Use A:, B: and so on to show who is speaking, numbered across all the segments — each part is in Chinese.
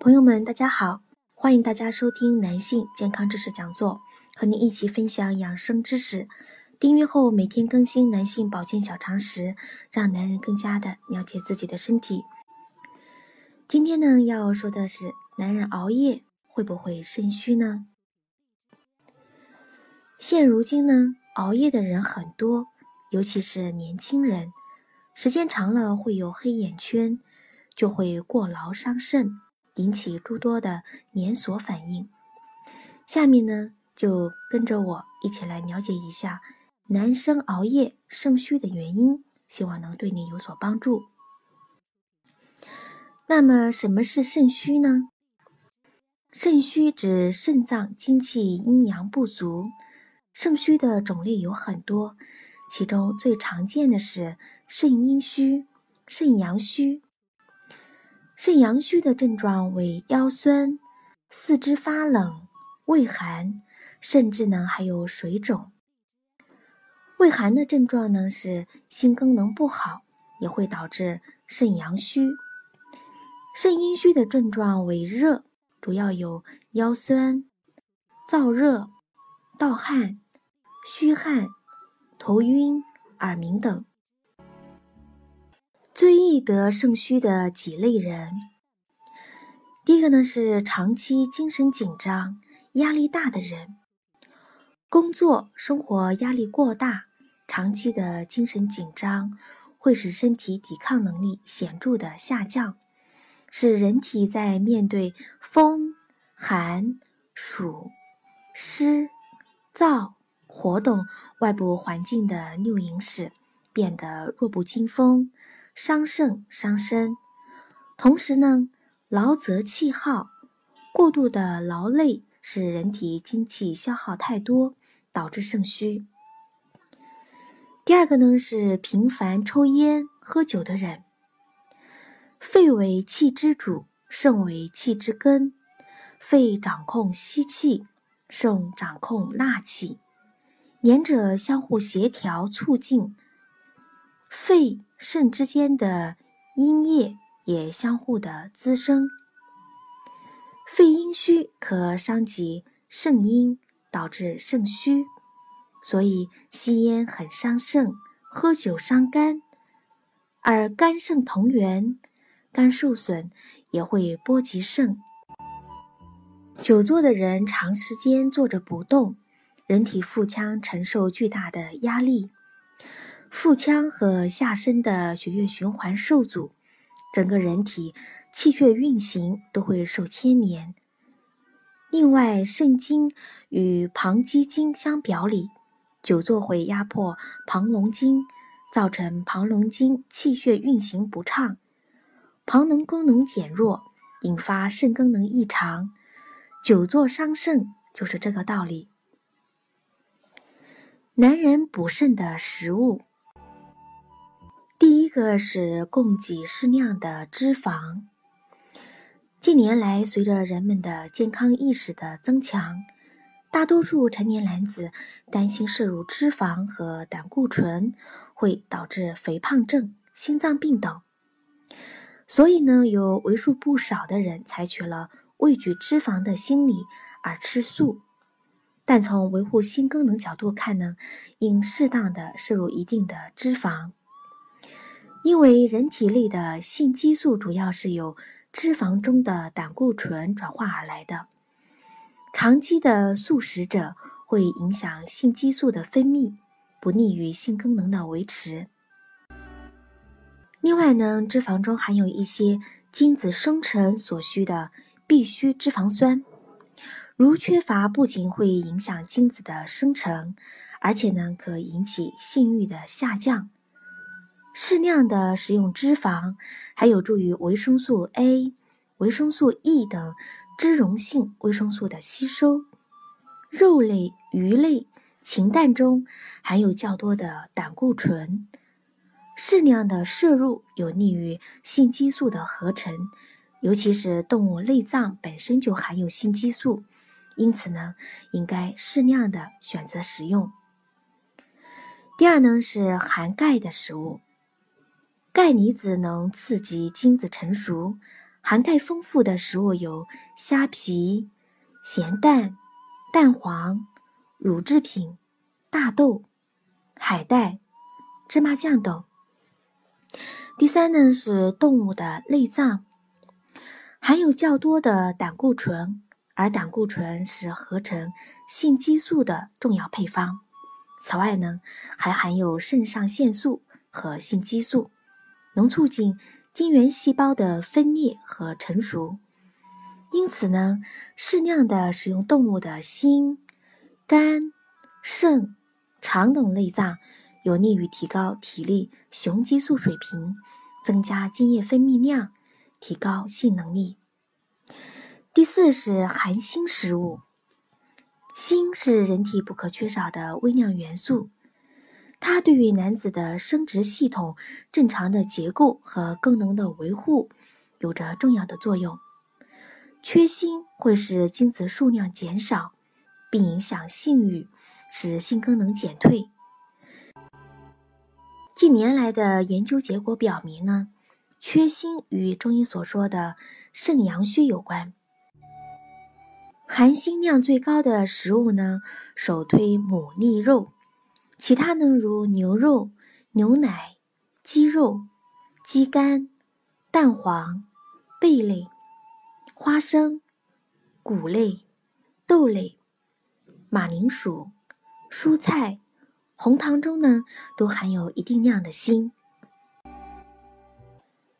A: 朋友们，大家好，欢迎大家收听男性健康知识讲座，和您一起分享养生知识。订阅后每天更新男性保健小常识，让男人更加的了解自己的身体。今天呢，要说的是男人熬夜会不会肾虚呢？现如今呢，熬夜的人很多，尤其是年轻人，时间长了会有黑眼圈，就会过劳伤肾。引起诸多的连锁反应。下面呢，就跟着我一起来了解一下男生熬夜肾虚的原因，希望能对你有所帮助。那么，什么是肾虚呢？肾虚指肾脏精气阴阳不足。肾虚的种类有很多，其中最常见的是肾阴虚、肾阳虚。肾阳虚的症状为腰酸、四肢发冷、畏寒，甚至呢还有水肿。畏寒的症状呢是心功能不好，也会导致肾阳虚。肾阴虚的症状为热，主要有腰酸、燥热、盗汗、虚汗、头晕、耳鸣等。最易得肾虚的几类人，第一个呢是长期精神紧张、压力大的人，工作生活压力过大，长期的精神紧张会使身体抵抗能力显著的下降，使人体在面对风、寒、暑、湿、燥、活动外部环境的六淫时，变得弱不禁风。伤肾伤身，同时呢，劳则气耗，过度的劳累使人体精气消耗太多，导致肾虚。第二个呢是频繁抽烟喝酒的人，肺为气之主，肾为气之根，肺掌控吸气，肾掌控纳气，两者相互协调促进，肺。肾之间的阴液也相互的滋生，肺阴虚可伤及肾阴，导致肾虚，所以吸烟很伤肾，喝酒伤肝，而肝肾同源，肝受损也会波及肾。久坐的人长时间坐着不动，人体腹腔承受巨大的压力。腹腔和下身的血液循环受阻，整个人体气血运行都会受牵连。另外，肾经与膀肌经相表里，久坐会压迫膀龙经，造成膀龙经气血运行不畅，膀胱功能减弱，引发肾功能异常。久坐伤肾就是这个道理。男人补肾的食物。一个是供给适量的脂肪。近年来，随着人们的健康意识的增强，大多数成年男子担心摄入脂肪和胆固醇会导致肥胖症、心脏病等，所以呢，有为数不少的人采取了畏惧脂肪的心理而吃素。但从维护心功能角度看呢，应适当的摄入一定的脂肪。因为人体内的性激素主要是由脂肪中的胆固醇转化而来的，长期的素食者会影响性激素的分泌，不利于性功能的维持。另外呢，脂肪中含有一些精子生成所需的必需脂肪酸，如缺乏不仅会影响精子的生成，而且呢可引起性欲的下降。适量的食用脂肪，还有助于维生素 A、维生素 E 等脂溶性维生素的吸收。肉类、鱼类、禽蛋中含有较多的胆固醇，适量的摄入有利于性激素的合成，尤其是动物内脏本身就含有性激素，因此呢，应该适量的选择食用。第二呢是含钙的食物，钙离子能刺激精子成熟，含钙丰富的食物有虾皮、咸蛋。蛋黄、乳制品、大豆、海带、芝麻酱等。第三呢是动物的内脏，含有较多的胆固醇，而胆固醇是合成性激素的重要配方。此外呢，还含有肾上腺素和性激素，能促进精原细胞的分裂和成熟。因此呢，适量的使用动物的心、肝、肾、肠等内脏，有利于提高体力雄激素水平，增加精液分泌量，提高性能力。第四是含锌食物，锌是人体不可缺少的微量元素，它对于男子的生殖系统正常的结构和功能的维护有着重要的作用。缺锌会使精子数量减少，并影响性欲，使性功能减退。近年来的研究结果表明呢，缺锌与中医所说的肾阳虚有关。含锌量最高的食物呢，首推牡蛎肉，其他呢如牛肉、牛奶、鸡肉、鸡肝、蛋黄、贝类。花生、谷类、豆类、马铃薯、蔬菜、红糖中呢，都含有一定量的锌。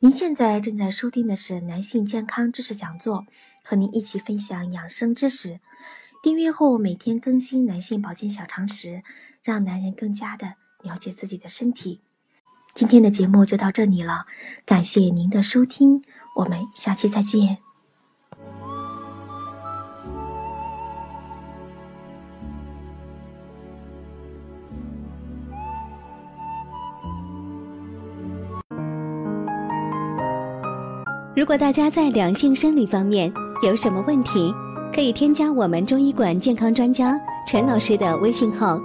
A: 您现在正在收听的是男性健康知识讲座，和您一起分享养生知识。订阅后每天更新男性保健小常识，让男人更加的了解自己的身体。今天的节目就到这里了，感谢您的收听，我们下期再见。
B: 如果大家在两性生理方面有什么问题，可以添加我们中医馆健康专家陈老师的微信号：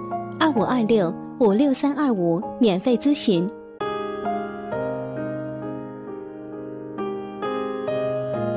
B: 二五二六五六三二五，免费咨询。